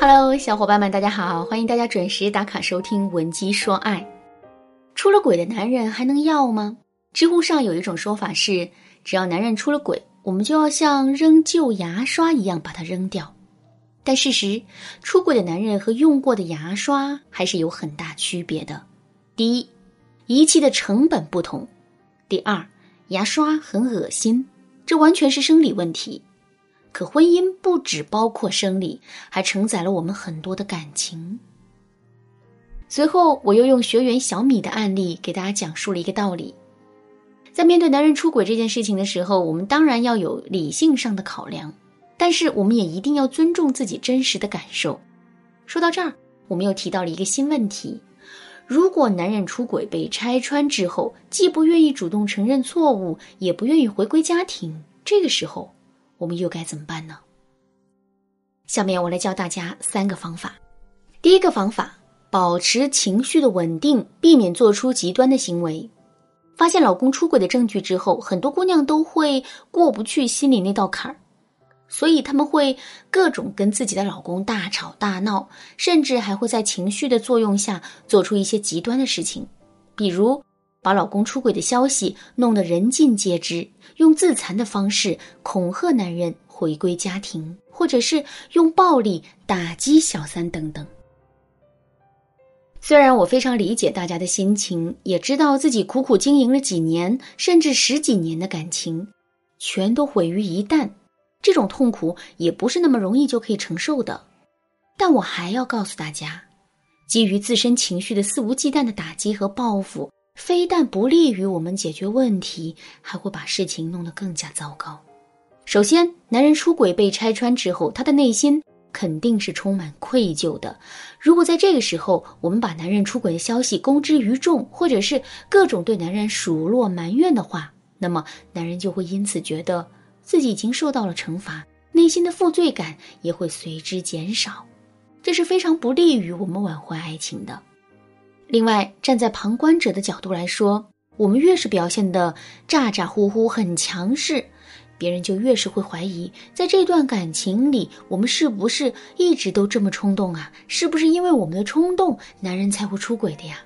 Hello，小伙伴们，大家好！欢迎大家准时打卡收听《文姬说爱》。出了轨的男人还能要吗？知乎上有一种说法是，只要男人出了轨，我们就要像扔旧牙刷一样把它扔掉。但事实，出轨的男人和用过的牙刷还是有很大区别的。第一，仪器的成本不同；第二，牙刷很恶心，这完全是生理问题。可婚姻不只包括生理，还承载了我们很多的感情。随后，我又用学员小米的案例给大家讲述了一个道理：在面对男人出轨这件事情的时候，我们当然要有理性上的考量，但是我们也一定要尊重自己真实的感受。说到这儿，我们又提到了一个新问题：如果男人出轨被拆穿之后，既不愿意主动承认错误，也不愿意回归家庭，这个时候。我们又该怎么办呢？下面我来教大家三个方法。第一个方法，保持情绪的稳定，避免做出极端的行为。发现老公出轨的证据之后，很多姑娘都会过不去心里那道坎儿，所以他们会各种跟自己的老公大吵大闹，甚至还会在情绪的作用下做出一些极端的事情，比如。把老公出轨的消息弄得人尽皆知，用自残的方式恐吓男人回归家庭，或者是用暴力打击小三等等。虽然我非常理解大家的心情，也知道自己苦苦经营了几年甚至十几年的感情，全都毁于一旦，这种痛苦也不是那么容易就可以承受的。但我还要告诉大家，基于自身情绪的肆无忌惮的打击和报复。非但不利于我们解决问题，还会把事情弄得更加糟糕。首先，男人出轨被拆穿之后，他的内心肯定是充满愧疚的。如果在这个时候，我们把男人出轨的消息公之于众，或者是各种对男人数落埋怨的话，那么男人就会因此觉得自己已经受到了惩罚，内心的负罪感也会随之减少，这是非常不利于我们挽回爱情的。另外，站在旁观者的角度来说，我们越是表现的咋咋呼呼、很强势，别人就越是会怀疑，在这段感情里，我们是不是一直都这么冲动啊？是不是因为我们的冲动，男人才会出轨的呀？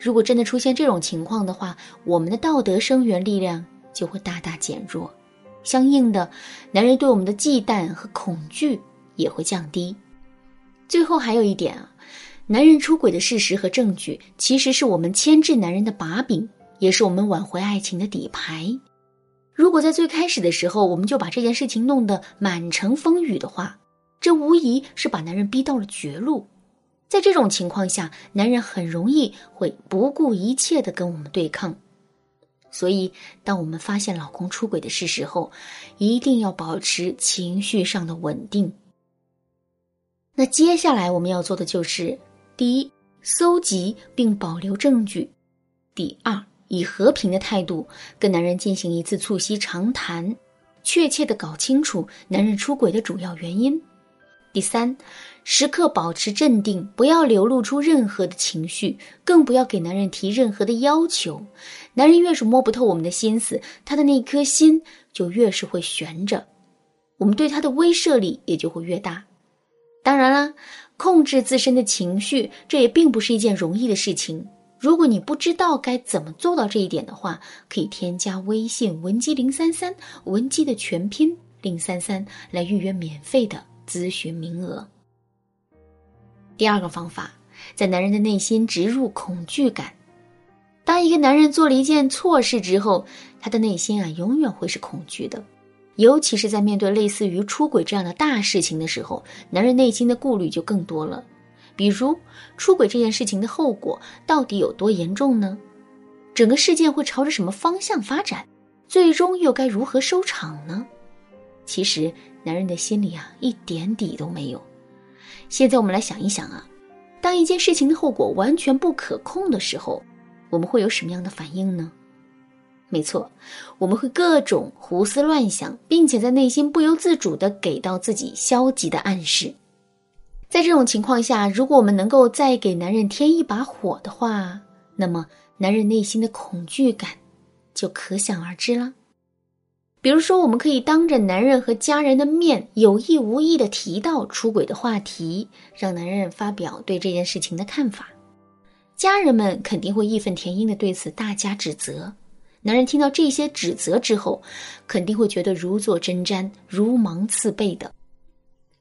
如果真的出现这种情况的话，我们的道德生源力量就会大大减弱，相应的，男人对我们的忌惮和恐惧也会降低。最后还有一点啊。男人出轨的事实和证据，其实是我们牵制男人的把柄，也是我们挽回爱情的底牌。如果在最开始的时候，我们就把这件事情弄得满城风雨的话，这无疑是把男人逼到了绝路。在这种情况下，男人很容易会不顾一切的跟我们对抗。所以，当我们发现老公出轨的事实后，一定要保持情绪上的稳定。那接下来我们要做的就是。第一，搜集并保留证据；第二，以和平的态度跟男人进行一次促膝长谈，确切的搞清楚男人出轨的主要原因；第三，时刻保持镇定，不要流露出任何的情绪，更不要给男人提任何的要求。男人越是摸不透我们的心思，他的那颗心就越是会悬着，我们对他的威慑力也就会越大。当然啦。控制自身的情绪，这也并不是一件容易的事情。如果你不知道该怎么做到这一点的话，可以添加微信文姬零三三，文姬的全拼零三三，来预约免费的咨询名额。第二个方法，在男人的内心植入恐惧感。当一个男人做了一件错事之后，他的内心啊，永远会是恐惧的。尤其是在面对类似于出轨这样的大事情的时候，男人内心的顾虑就更多了。比如，出轨这件事情的后果到底有多严重呢？整个事件会朝着什么方向发展？最终又该如何收场呢？其实，男人的心里啊，一点底都没有。现在我们来想一想啊，当一件事情的后果完全不可控的时候，我们会有什么样的反应呢？没错，我们会各种胡思乱想，并且在内心不由自主的给到自己消极的暗示。在这种情况下，如果我们能够再给男人添一把火的话，那么男人内心的恐惧感就可想而知了。比如说，我们可以当着男人和家人的面，有意无意的提到出轨的话题，让男人发表对这件事情的看法。家人们肯定会义愤填膺的对此大加指责。男人听到这些指责之后，肯定会觉得如坐针毡、如芒刺背的。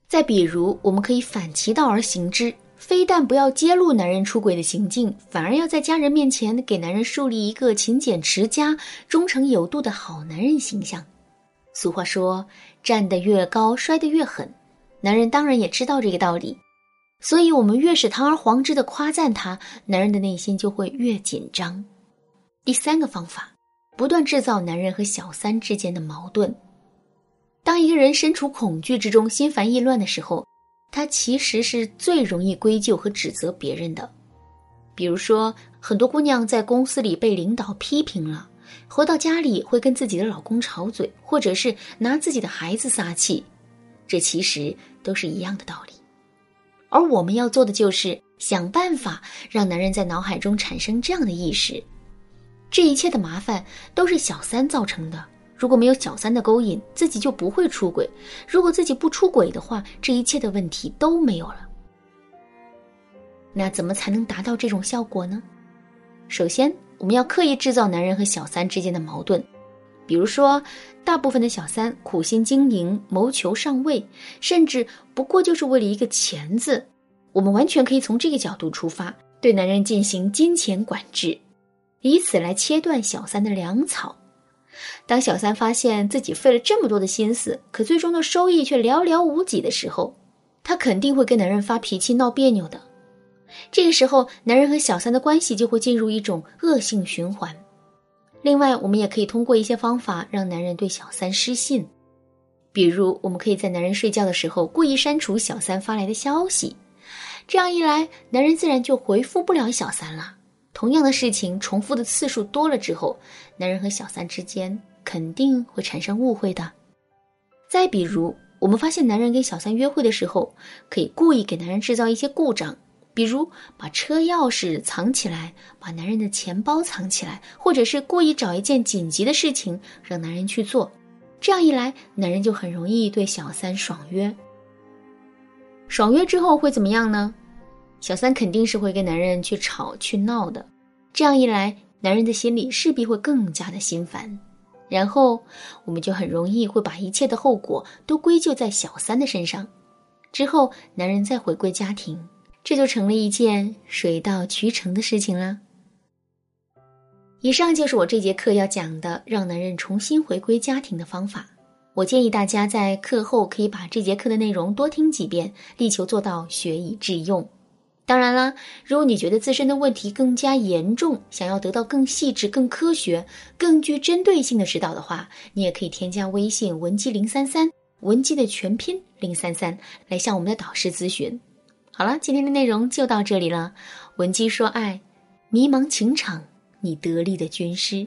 再比如，我们可以反其道而行之。非但不要揭露男人出轨的行径，反而要在家人面前给男人树立一个勤俭持家、忠诚有度的好男人形象。俗话说：“站得越高，摔得越狠。”男人当然也知道这个道理，所以我们越是堂而皇之的夸赞他，男人的内心就会越紧张。第三个方法，不断制造男人和小三之间的矛盾。当一个人身处恐惧之中、心烦意乱的时候，他其实是最容易归咎和指责别人的，比如说，很多姑娘在公司里被领导批评了，回到家里会跟自己的老公吵嘴，或者是拿自己的孩子撒气，这其实都是一样的道理。而我们要做的就是想办法让男人在脑海中产生这样的意识：这一切的麻烦都是小三造成的。如果没有小三的勾引，自己就不会出轨；如果自己不出轨的话，这一切的问题都没有了。那怎么才能达到这种效果呢？首先，我们要刻意制造男人和小三之间的矛盾，比如说，大部分的小三苦心经营，谋求上位，甚至不过就是为了一个钱字。我们完全可以从这个角度出发，对男人进行金钱管制，以此来切断小三的粮草。当小三发现自己费了这么多的心思，可最终的收益却寥寥无几的时候，她肯定会跟男人发脾气、闹别扭的。这个时候，男人和小三的关系就会进入一种恶性循环。另外，我们也可以通过一些方法让男人对小三失信，比如，我们可以在男人睡觉的时候故意删除小三发来的消息，这样一来，男人自然就回复不了小三了。同样的事情重复的次数多了之后，男人和小三之间肯定会产生误会的。再比如，我们发现男人跟小三约会的时候，可以故意给男人制造一些故障，比如把车钥匙藏起来，把男人的钱包藏起来，或者是故意找一件紧急的事情让男人去做。这样一来，男人就很容易对小三爽约。爽约之后会怎么样呢？小三肯定是会跟男人去吵去闹的，这样一来，男人的心里势必会更加的心烦，然后我们就很容易会把一切的后果都归咎在小三的身上，之后男人再回归家庭，这就成了一件水到渠成的事情啦。以上就是我这节课要讲的让男人重新回归家庭的方法。我建议大家在课后可以把这节课的内容多听几遍，力求做到学以致用。当然啦，如果你觉得自身的问题更加严重，想要得到更细致、更科学、更具针对性的指导的话，你也可以添加微信文姬零三三，文姬的全拼零三三，来向我们的导师咨询。好了，今天的内容就到这里了。文姬说爱，迷茫情场，你得力的军师。